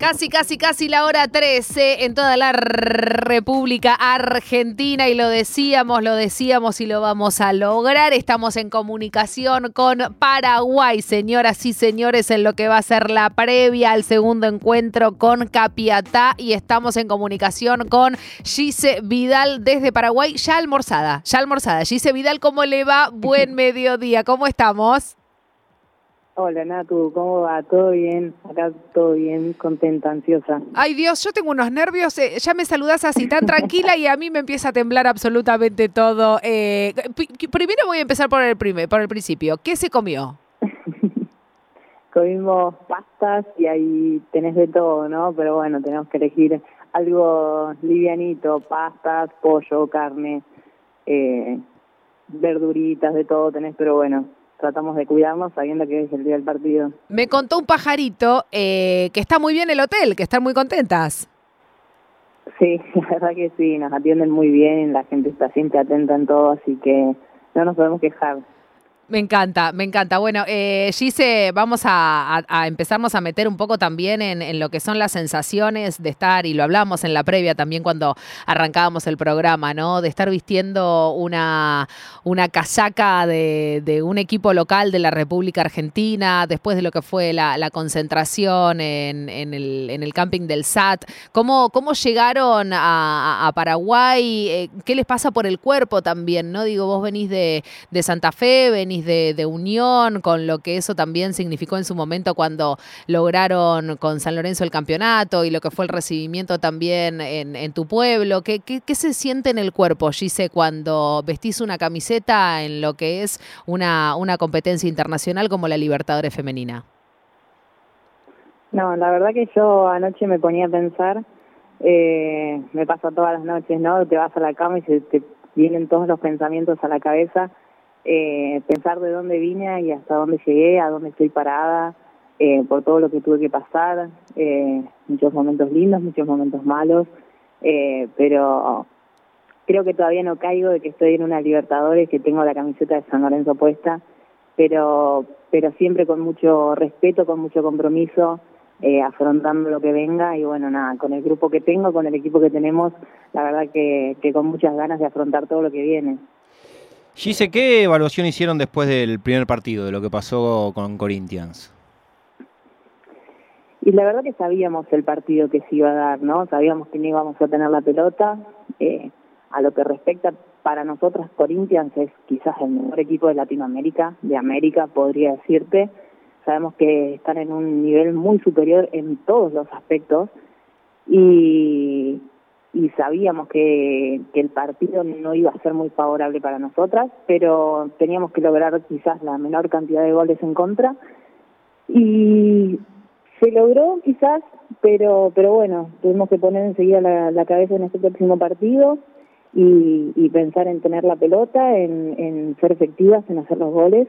Casi, casi, casi la hora 13 en toda la República Argentina y lo decíamos, lo decíamos y lo vamos a lograr. Estamos en comunicación con Paraguay, señoras y señores, en lo que va a ser la previa al segundo encuentro con Capiatá y estamos en comunicación con Gise Vidal desde Paraguay, ya almorzada, ya almorzada. Gise Vidal, ¿cómo le va? Buen mediodía, ¿cómo estamos? Hola Natu, ¿cómo va? ¿Todo bien? Acá todo bien, contenta, ansiosa. Ay Dios, yo tengo unos nervios, eh, ya me saludas así tan tranquila y a mí me empieza a temblar absolutamente todo. Eh, primero voy a empezar por el, primer, por el principio. ¿Qué se comió? Comimos pastas y ahí tenés de todo, ¿no? Pero bueno, tenemos que elegir algo livianito, pastas, pollo, carne, eh, verduritas, de todo tenés, pero bueno, tratamos de cuidarnos sabiendo que es el día del partido. Me contó un pajarito eh, que está muy bien el hotel, que están muy contentas. Sí, la verdad que sí, nos atienden muy bien, la gente está siempre atenta en todo, así que no nos podemos quejar. Me encanta, me encanta. Bueno, eh, Gise, vamos a, empezarnos a meter un poco también en, lo que son las sensaciones de estar, y lo hablamos en la previa también cuando arrancábamos el programa, ¿no? De estar vistiendo una, una casaca de, un equipo local de la República Argentina, después de lo que fue la, concentración en, el, camping del SAT. ¿Cómo, cómo llegaron a, Paraguay? Eh, ¿Qué les pasa por el cuerpo también, no? Digo, vos venís de, de Santa Fe, venís de, unión, con lo que eso también significó en su momento cuando lograron con San Lorenzo el campeonato y lo que fue el recibimiento también en, tu pueblo. ¿Qué, ¿Qué, se siente en el cuerpo, Gise, cuando vestís una camiseta en lo que es una, una competencia internacional como la Libertadores Femenina? No, la verdad que yo anoche me ponía a pensar, eh, me pasa todas las noches, ¿no? Te vas a la cama y se te vienen todos los pensamientos a la cabeza eh, pensar de dónde vine y hasta dónde llegué, a dónde estoy parada, eh, por todo lo que tuve que pasar, eh, muchos momentos lindos, muchos momentos malos, eh, pero creo que todavía no caigo de que estoy en una Libertadores, que tengo la camiseta de San Lorenzo puesta, pero, pero siempre con mucho respeto, con mucho compromiso, eh, afrontando lo que venga y bueno, nada, con el grupo que tengo, con el equipo que tenemos, la verdad que, que con muchas ganas de afrontar todo lo que viene. Gise, ¿qué evaluación hicieron después del primer partido, de lo que pasó con Corinthians? Y la verdad que sabíamos el partido que se iba a dar, ¿no? Sabíamos que no íbamos a tener la pelota. Eh, a lo que respecta para nosotras, Corinthians es quizás el mejor equipo de Latinoamérica, de América, podría decirte. Sabemos que están en un nivel muy superior en todos los aspectos. Y, y sabíamos que, que, el partido no iba a ser muy favorable para nosotras, pero teníamos que lograr quizás la menor cantidad de goles en contra y se logró quizás, pero pero bueno, tuvimos que poner enseguida la, la cabeza en este próximo partido y, y, pensar en tener la pelota, en, en ser efectivas, en hacer los goles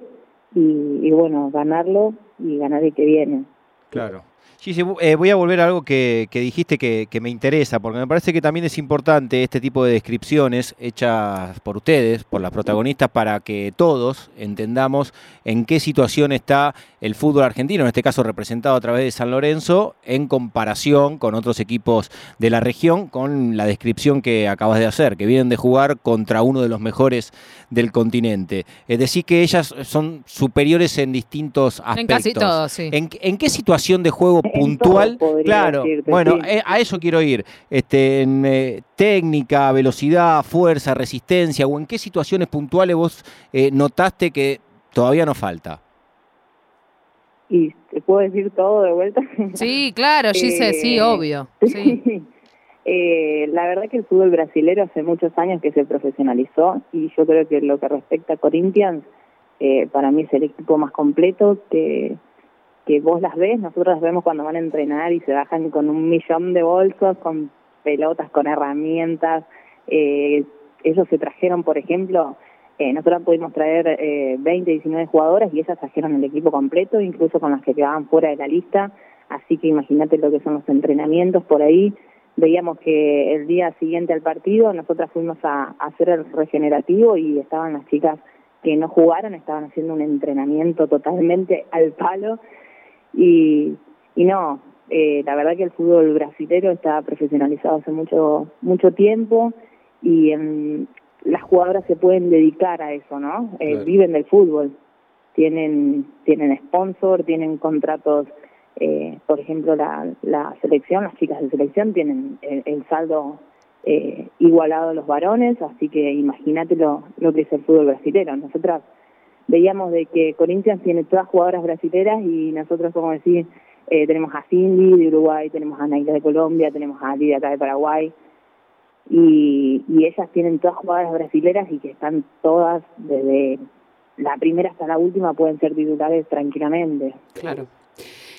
y, y bueno, ganarlo y ganar el que viene. Claro. Sí, eh, voy a volver a algo que, dijiste que, me interesa, porque me parece que también es importante este tipo de descripciones hechas por ustedes, por las protagonistas, para que todos entendamos en qué situación está el fútbol argentino, en este caso representado a través de San Lorenzo, en comparación con otros equipos de la región, con la descripción que acabas de hacer, que vienen de jugar contra uno de los mejores del continente. Es decir, que ellas son superiores en distintos aspectos. En casi todo, sí. ¿En, qué situación de juego puntual? Claro, bueno, eh, a eso quiero ir. Este, en, eh, técnica, velocidad, fuerza, resistencia, o en qué situaciones puntuales vos eh, notaste que todavía no falta. Y te puedo decir todo de vuelta. Sí, claro, Gise, sí, obvio. Sí. Eh, la verdad que el fútbol brasilero hace muchos años que se profesionalizó y yo creo que lo que respecta a Corinthians, eh, para mí es el equipo más completo que, que vos las ves, nosotros las vemos cuando van a entrenar y se bajan con un millón de bolsos, con pelotas, con herramientas. Eh, ellos se trajeron, por ejemplo, eh, nosotros pudimos traer eh, 20, 19 jugadoras y ellas trajeron el equipo completo, incluso con las que quedaban fuera de la lista. Así que imagínate lo que son los entrenamientos por ahí veíamos que el día siguiente al partido nosotras fuimos a, hacer el regenerativo y estaban las chicas que no jugaron, estaban haciendo un entrenamiento totalmente al palo y, y no, eh, la verdad que el fútbol brasilero está profesionalizado hace mucho mucho tiempo y las jugadoras se pueden dedicar a eso, ¿no? Eh, viven del fútbol, tienen tienen sponsor, tienen contratos, eh, por ejemplo la, la selección, las chicas de selección tienen el, saldo eh, igualado a los varones, así que imagínate lo, lo que es el fútbol brasilero. Nosotras veíamos de que Corinthians tiene todas jugadoras brasileras y nosotros, como decir, eh, tenemos a Cindy de Uruguay, tenemos a Naila de Colombia, tenemos a Lidia acá de Paraguay, y, y ellas tienen todas jugadoras brasileras y que están todas desde la primera hasta la última pueden ser titulares tranquilamente. Claro.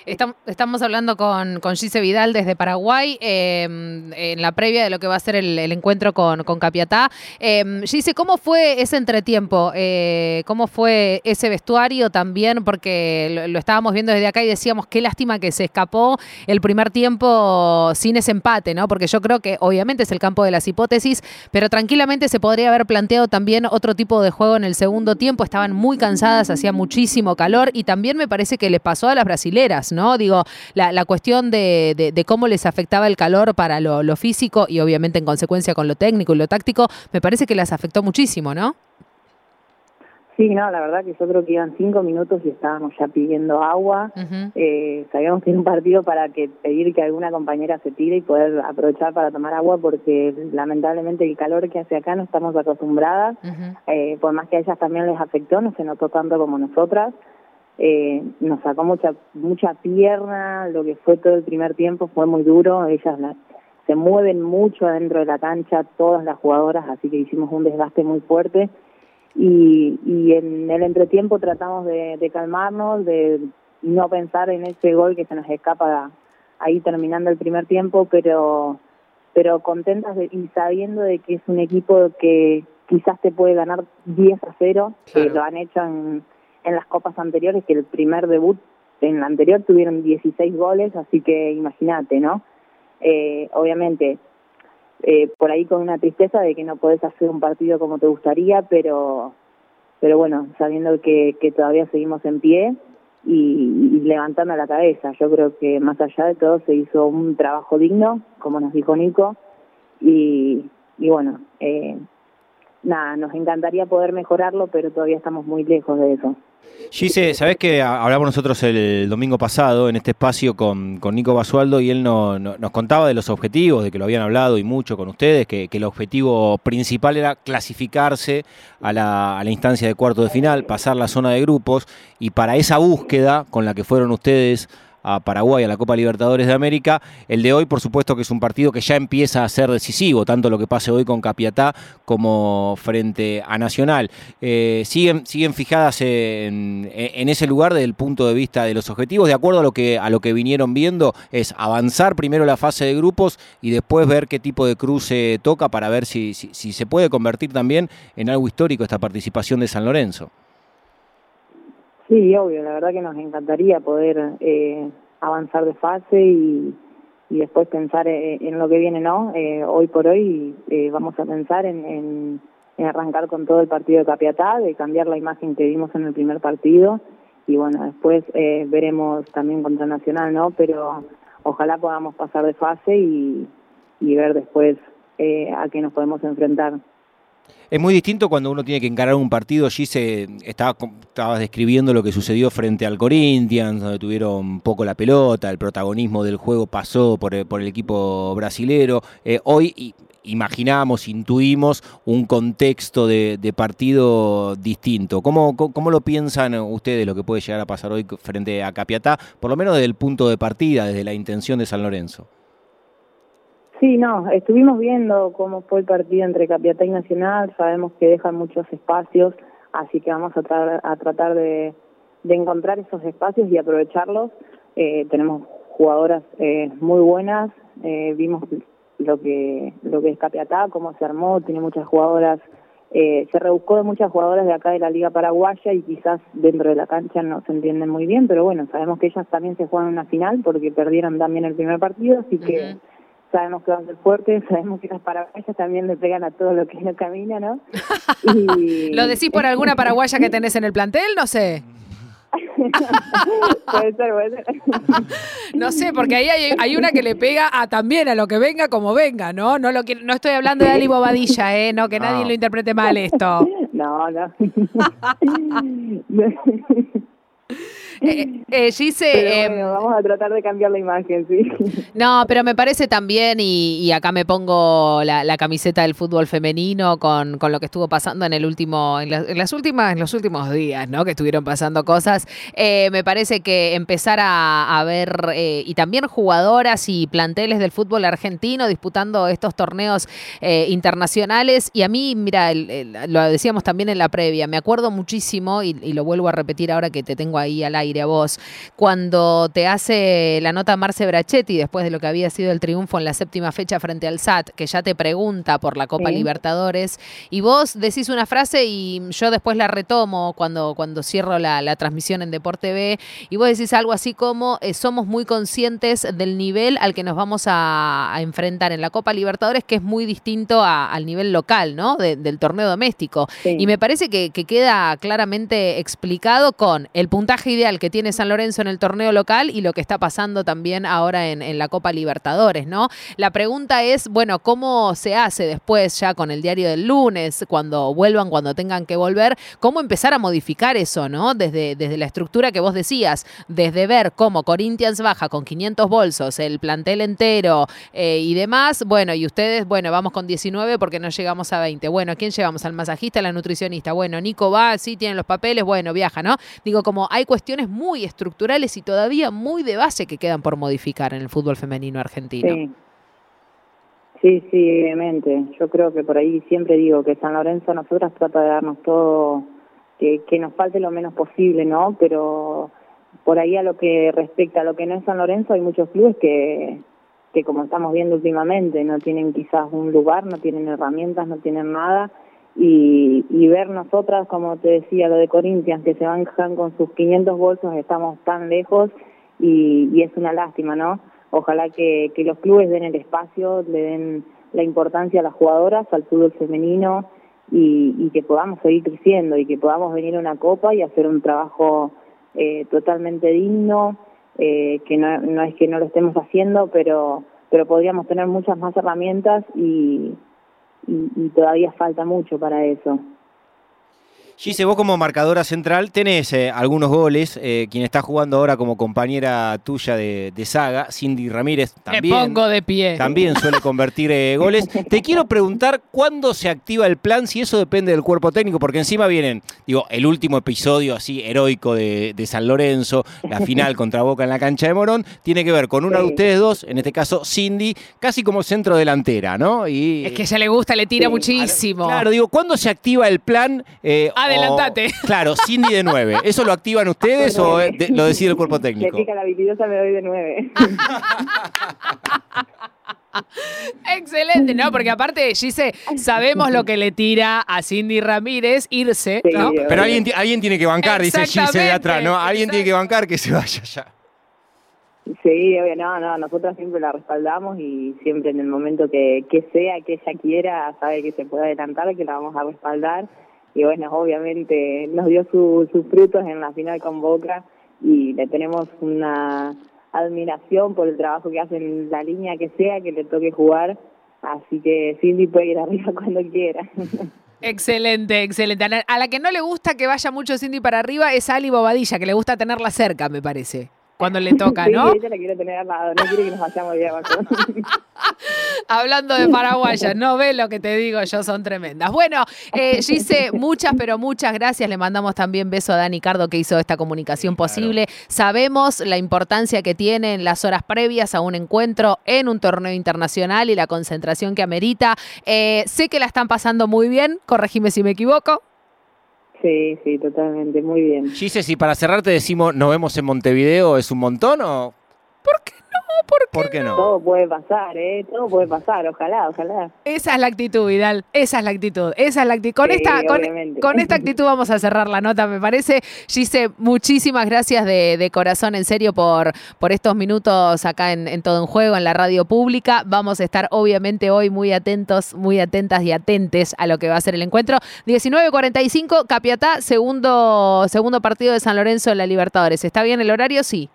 Estamos hablando con, con Gise Vidal desde Paraguay, em, en la previa de lo que va a ser el, encuentro con, con Capiatá. Eh, Gise, ¿cómo fue ese entretiempo? Eh, ¿Cómo fue ese vestuario también? Porque lo, estábamos viendo desde acá y decíamos, qué lástima que se escapó el primer tiempo sin ese empate, ¿no? Porque yo creo que obviamente es el campo de las hipótesis, pero tranquilamente se podría haber planteado también otro tipo de juego en el segundo tiempo. Estaban muy cansadas, hacía muchísimo calor y también me parece que les pasó a las brasileras. ¿No? Digo, la, la cuestión de, de, cómo les afectaba el calor para lo, lo físico y obviamente en consecuencia con lo técnico y lo táctico, me parece que les afectó muchísimo, ¿no? Sí, no, la verdad que yo creo que iban cinco minutos y estábamos ya pidiendo agua. eh, sabíamos que era un partido para que pedir que alguna compañera se tire y poder aprovechar para tomar agua porque lamentablemente el calor que hace acá no estamos acostumbradas. eh, por más que a ellas también les afectó, no se notó tanto como nosotras eh, nos sacó mucha mucha pierna, lo que fue todo el primer tiempo fue muy duro, ellas se mueven mucho adentro de la cancha, todas las jugadoras, así que hicimos un desgaste muy fuerte. Y, y en el entretiempo tratamos de, de calmarnos, de no pensar en ese gol que se nos escapa ahí terminando el primer tiempo, pero pero contentas y sabiendo de que es un equipo que quizás te puede ganar 10 a 0, que lo han hecho en en las copas anteriores, que el primer debut en la anterior tuvieron 16 goles, así que imagínate, ¿no? Eh, obviamente, eh, por ahí con una tristeza de que no podés hacer un partido como te gustaría, pero, pero bueno, sabiendo que, que todavía seguimos en pie y, levantando la cabeza. Yo creo que más allá de todo se hizo un trabajo digno, como nos dijo Nico, y, y bueno, eh, nada, nos encantaría poder mejorarlo, pero todavía estamos muy lejos de eso. Gise, sabés que hablamos nosotros el domingo pasado en este espacio con, con Nico Basualdo y él no, nos contaba de los objetivos, de que lo habían hablado y mucho con ustedes, que, el objetivo principal era clasificarse a la, a la instancia de cuarto de final, pasar la zona de grupos y para esa búsqueda con la que fueron ustedes a Paraguay a la Copa Libertadores de América. El de hoy, por supuesto, que es un partido que ya empieza a ser decisivo, tanto lo que pase hoy con Capiatá como frente a Nacional. Eh, siguen, siguen fijadas en, ese lugar desde el punto de vista de los objetivos, de acuerdo a lo que a lo que vinieron viendo, es avanzar primero la fase de grupos y después ver qué tipo de cruce toca para ver si, si se puede convertir también en algo histórico esta participación de San Lorenzo. Sí, obvio, la verdad que nos encantaría poder eh, avanzar de fase y, después pensar eh, en, lo que viene, ¿no? Eh, hoy por hoy eh, vamos a pensar en, en, en, arrancar con todo el partido de Capiatá, de cambiar la imagen que vimos en el primer partido y bueno, después veremos también contra Nacional, ¿no? Pero ojalá podamos pasar de fase y, y ver después a qué nos podemos enfrentar. Es muy distinto cuando uno tiene que encarar un partido. Allí se estaba, estabas describiendo lo que sucedió frente al Corinthians, donde tuvieron poco la pelota, el protagonismo del juego pasó por el, equipo brasilero. Eh, hoy imaginamos, intuimos un contexto de, de partido distinto. ¿Cómo, ¿Cómo, lo piensan ustedes lo que puede llegar a pasar hoy frente a Capiatá, por lo menos desde el punto de partida, desde la intención de San Lorenzo? Sí, no, estuvimos viendo cómo fue el partido entre Capiatá y Nacional, sabemos que dejan muchos espacios, así que vamos a, tratar de, de, encontrar esos espacios y aprovecharlos. Eh, tenemos jugadoras eh, muy buenas, eh, vimos lo que lo que es Capiatá, cómo se armó, tiene muchas jugadoras, eh, se rebuscó de muchas jugadoras de acá de la Liga Paraguaya y quizás dentro de la cancha no se entienden muy bien, pero bueno, sabemos que ellas también se juegan una final porque perdieron también el primer partido, así que sabemos que van a ser fuertes, sabemos que las paraguayas también le pegan a todo lo que no camina, ¿no? Y... ¿Lo decís por alguna paraguaya que tenés en el plantel? No sé. puede ser, puede ser. No sé, porque ahí hay, hay una que le pega a también a lo que venga como venga, ¿no? No lo quiero- no estoy hablando de Ali Bobadilla, ¿eh? No, que nadie lo interprete mal esto. No, no. Eh, eh, Gise, Pero eh, bueno, vamos a tratar de cambiar la imagen, sí. No, pero me parece también, y, y acá me pongo la, la camiseta del fútbol femenino con, con lo que estuvo pasando en el último, en, la- en las últimas, en los últimos días, ¿no? Que estuvieron pasando cosas. Eh, me parece que empezar a, a ver eh, y también jugadoras y planteles del fútbol argentino disputando estos torneos eh, internacionales. Y a mí, mira, el- el- lo decíamos también en la previa, me acuerdo muchísimo, y, y lo vuelvo a repetir ahora que te tengo ahí al aire a vos, cuando te hace la nota Marce Brachetti después de lo que había sido el triunfo en la séptima fecha frente al SAT, que ya te pregunta por la Copa Sí. Libertadores, y vos decís una frase y yo después la retomo cuando, cuando cierro la, la transmisión en Deporte B, y vos decís algo así como, eh, somos muy conscientes del nivel al que nos vamos a, a enfrentar en la Copa Libertadores, que es muy distinto a- al nivel local, ¿no? De- del torneo doméstico. Sí. Y me parece que, que queda claramente explicado con el puntaje ideal que tiene San Lorenzo en el torneo local y lo que está pasando también ahora en, la Copa Libertadores, ¿no? La pregunta es, bueno, ¿cómo se hace después ya con el diario del lunes, cuando vuelvan, cuando tengan que volver? ¿Cómo empezar a modificar eso, ¿no? Desde, desde la estructura que vos decías, desde ver cómo Corinthians baja con 500 bolsos, el plantel entero eh, y demás, bueno, y ustedes, bueno, vamos con 19 porque no llegamos a 20. Bueno, ¿a quién llevamos? Al masajista, a la nutricionista. Bueno, Nico va, sí, tiene los papeles, bueno, viaja, ¿no? Digo, como hay cuestiones muy estructurales y todavía muy de base que quedan por modificar en el fútbol femenino argentino. Sí. Sí, sí, obviamente. Yo creo que por ahí siempre digo que San Lorenzo a nosotras trata de darnos todo, que, que nos falte lo menos posible, ¿no? Pero por ahí a lo que respecta a lo que no es San Lorenzo, hay muchos clubes que, que como estamos viendo últimamente, no tienen quizás un lugar, no tienen herramientas, no tienen nada. Y, y ver nosotras, como te decía, lo de Corinthians, que se bajan con sus 500 bolsos, estamos tan lejos y, y es una lástima, ¿no? Ojalá que, que los clubes den el espacio, le den la importancia a las jugadoras, al fútbol femenino y, y que podamos seguir creciendo y que podamos venir a una copa y hacer un trabajo eh, totalmente digno, eh, que no, no es que no lo estemos haciendo, pero, pero podríamos tener muchas más herramientas y, y, y todavía falta mucho para eso. Gise, vos como marcadora central tenés eh, algunos goles. eh, quien está jugando ahora como compañera tuya de, de saga, Cindy Ramírez, Me también, pongo de pie. también suele convertir eh, goles. Te quiero preguntar cuándo se activa el plan, si eso depende del cuerpo técnico, porque encima vienen, digo, el último episodio así heroico de, de San Lorenzo, la final contra Boca en la cancha de Morón, tiene que ver con una de ustedes dos, en este caso Cindy, casi como centro delantera, ¿no? Y, Es que ella le gusta, le tira Sí. muchísimo. Claro, digo, ¿cuándo se activa el plan? Adelantate. claro, Cindy de 9. ¿Eso lo activan ustedes o de- lo decide el cuerpo Le técnico? pica la habilidosa, me doy de nueve. Excelente, ¿no? Porque aparte, Gise, sabemos lo que le tira a Cindy Ramírez irse, Sí, ¿no? obvio. Pero alguien, alguien tiene que bancar, dice Gise de atrás, ¿no? Alguien tiene que bancar que se vaya ya. Sí, obvio, no, no, nosotras siempre la respaldamos y siempre en el momento que, que sea, que ella quiera, sabe que se puede adelantar, que la vamos a respaldar. Y bueno, obviamente nos dio su- sus frutos en la final con Boca y le tenemos una admiración por el trabajo que hace en la línea que sea, que le toque jugar. Así que Cindy puede ir arriba cuando quiera. Excelente, excelente. A la, que no le gusta que vaya mucho Cindy para arriba es Ali Bobadilla, que le gusta tenerla cerca, me parece. Cuando le toca, sí, ¿no? ella la quiere tener al lado, no quiere que nos vayamos de abajo. Hablando de paraguayas, no ve lo que te digo yo, son tremendas. Bueno, eh, Gise, muchas, pero muchas gracias. Le mandamos también beso a Dani Cardo que hizo esta comunicación posible. Sabemos la importancia que tiene en las horas previas a un encuentro en un torneo internacional y la concentración que amerita. Eh, sé que la están pasando muy bien, corregime si me equivoco. sí, sí, totalmente, muy bien. Gise, si para cerrar te decimos nos vemos en Montevideo, ¿es un montón o...? ¿Por qué ¿por qué, no? Todo puede pasar, ¿eh? Todo puede pasar, ojalá, ojalá. Esa es la actitud, Vidal. Esa es la actitud. Esa es la actitud. Con, Sí, esta, con, esta actitud vamos a cerrar la nota, me parece. Gise, muchísimas gracias de, de corazón, en serio, por, por estos minutos acá en, en Todo en Juego, en la radio pública. Vamos a estar, obviamente, hoy muy atentos, muy atentas y atentes a lo que va a ser el encuentro. 19.45, Capiatá, segundo, segundo partido de San Lorenzo en la Libertadores. ¿Está bien el horario? Sí.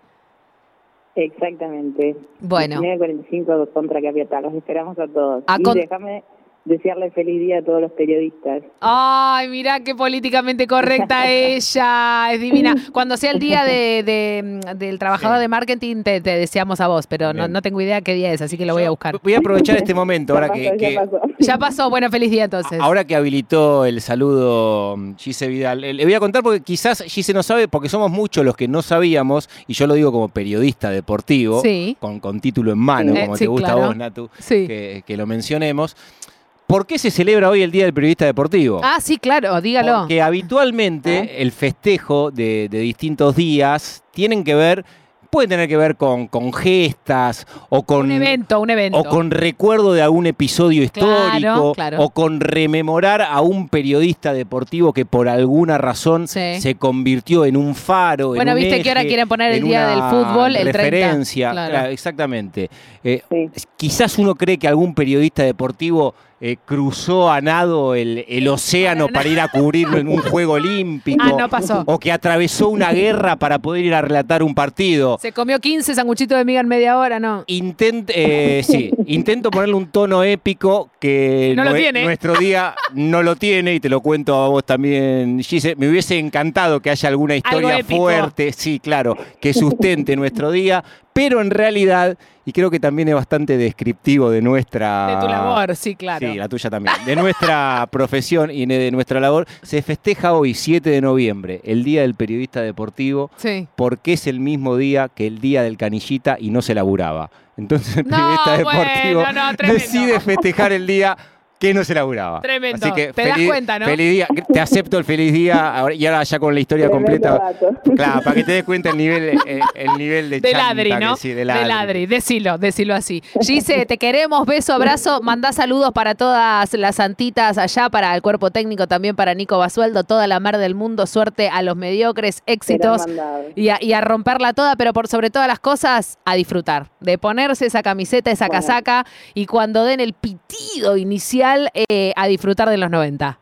Exactamente. Bueno. 19.45 contra Capiatá. Los esperamos a todos. A y con- déjame desearle feliz día a todos los periodistas. Ay, mirá qué políticamente correcta ella, es divina. Cuando sea el día de, de- del trabajador Sí. de marketing, te, te deseamos a vos, pero no, no tengo idea qué día es, así que lo voy a buscar. Voy a aprovechar este momento ahora Ya que, pasó, que- ya pasó. Ya pasó, bueno, feliz día entonces. ahora que habilitó el saludo mm, Gise Vidal. eh, Le voy a contar porque quizás Gise no sabe, porque somos muchos los que no sabíamos, y yo lo digo como periodista deportivo, Sí. con, con título en mano, Eh, como sí, te gusta claro. a vos, Natu, Sí. que, que lo mencionemos. ¿Por qué se celebra hoy el Día del Periodista Deportivo? Ah, sí, claro, dígalo. Porque habitualmente el festejo de, de distintos días tienen que ver, puede tener que ver con, con gestas o con, un evento, un evento. o con recuerdo de algún episodio Claro, histórico claro. o con rememorar a un periodista deportivo que por alguna razón Sí. se convirtió en un faro. en Bueno, un viste que ahora quieren poner el en día del fútbol, el 30. referencia. Claro. Claro, exactamente. Eh, Sí. Quizás uno cree que algún periodista deportivo eh, cruzó a nado el, el océano para ir a cubrirlo en un juego olímpico. Ah, no pasó. O que atravesó una guerra para poder ir a relatar un partido. Se comió 15 sanguchitos de miga en media hora, ¿no? Intent, eh, sí, intento ponerle un tono épico que No lo nue- tiene. nuestro día no lo tiene y te lo cuento a vos también, Gise. Me hubiese encantado que haya alguna historia fuerte, sí, claro, que sustente nuestro día, pero en realidad, y creo que también es bastante descriptivo de nuestra... De tu labor, sí, claro. Sí, la tuya también. De nuestra profesión y de nuestra labor, se festeja hoy, 7 de noviembre, el Día del Periodista Deportivo, Sí. porque es el mismo día que el día del canillita y no se laburaba. Entonces el No, periodista deportivo no, decide festejar el día que no se laburaba. Tremendo. Así que Te das feliz- cuenta, ¿no? Feliz día. Te acepto el feliz día ahora- y ahora ya con la historia Tremendo completa. dato. Claro, para que te des cuenta el nivel, eh, el nivel de De chanta ladri, ¿no? sí, de de ladri. ladri, decilo, decilo así. Gise, te queremos, beso, abrazo, mandá saludos para todas las santitas allá, para el cuerpo técnico, también para Nico Basueldo, toda la mar del mundo, suerte a los mediocres, éxitos y a, y a romperla toda, pero por sobre todas las cosas, a disfrutar, de ponerse esa camiseta, esa Bueno. casaca y cuando den el pitido inicial, eh, a disfrutar de los 90.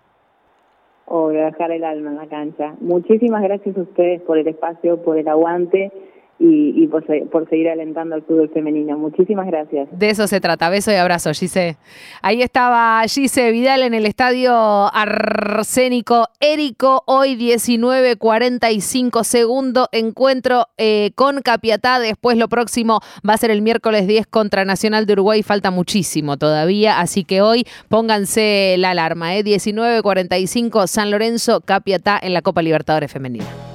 o de dejar el alma en la cancha. Muchísimas gracias a ustedes por el espacio, por el aguante y, y por, por seguir alentando al fútbol femenino. Muchísimas gracias. De eso se trata. Beso y abrazo, Gise. Ahí estaba Gise Vidal en el estadio Arsénico Érico. Hoy 19.45, segundo encuentro eh, con Capiatá. Después lo próximo va a ser el miércoles 10 contra Nacional de Uruguay. Falta muchísimo todavía, así que hoy pónganse la alarma. Eh. 19.45, San Lorenzo, Capiatá en la Copa Libertadores Femenina.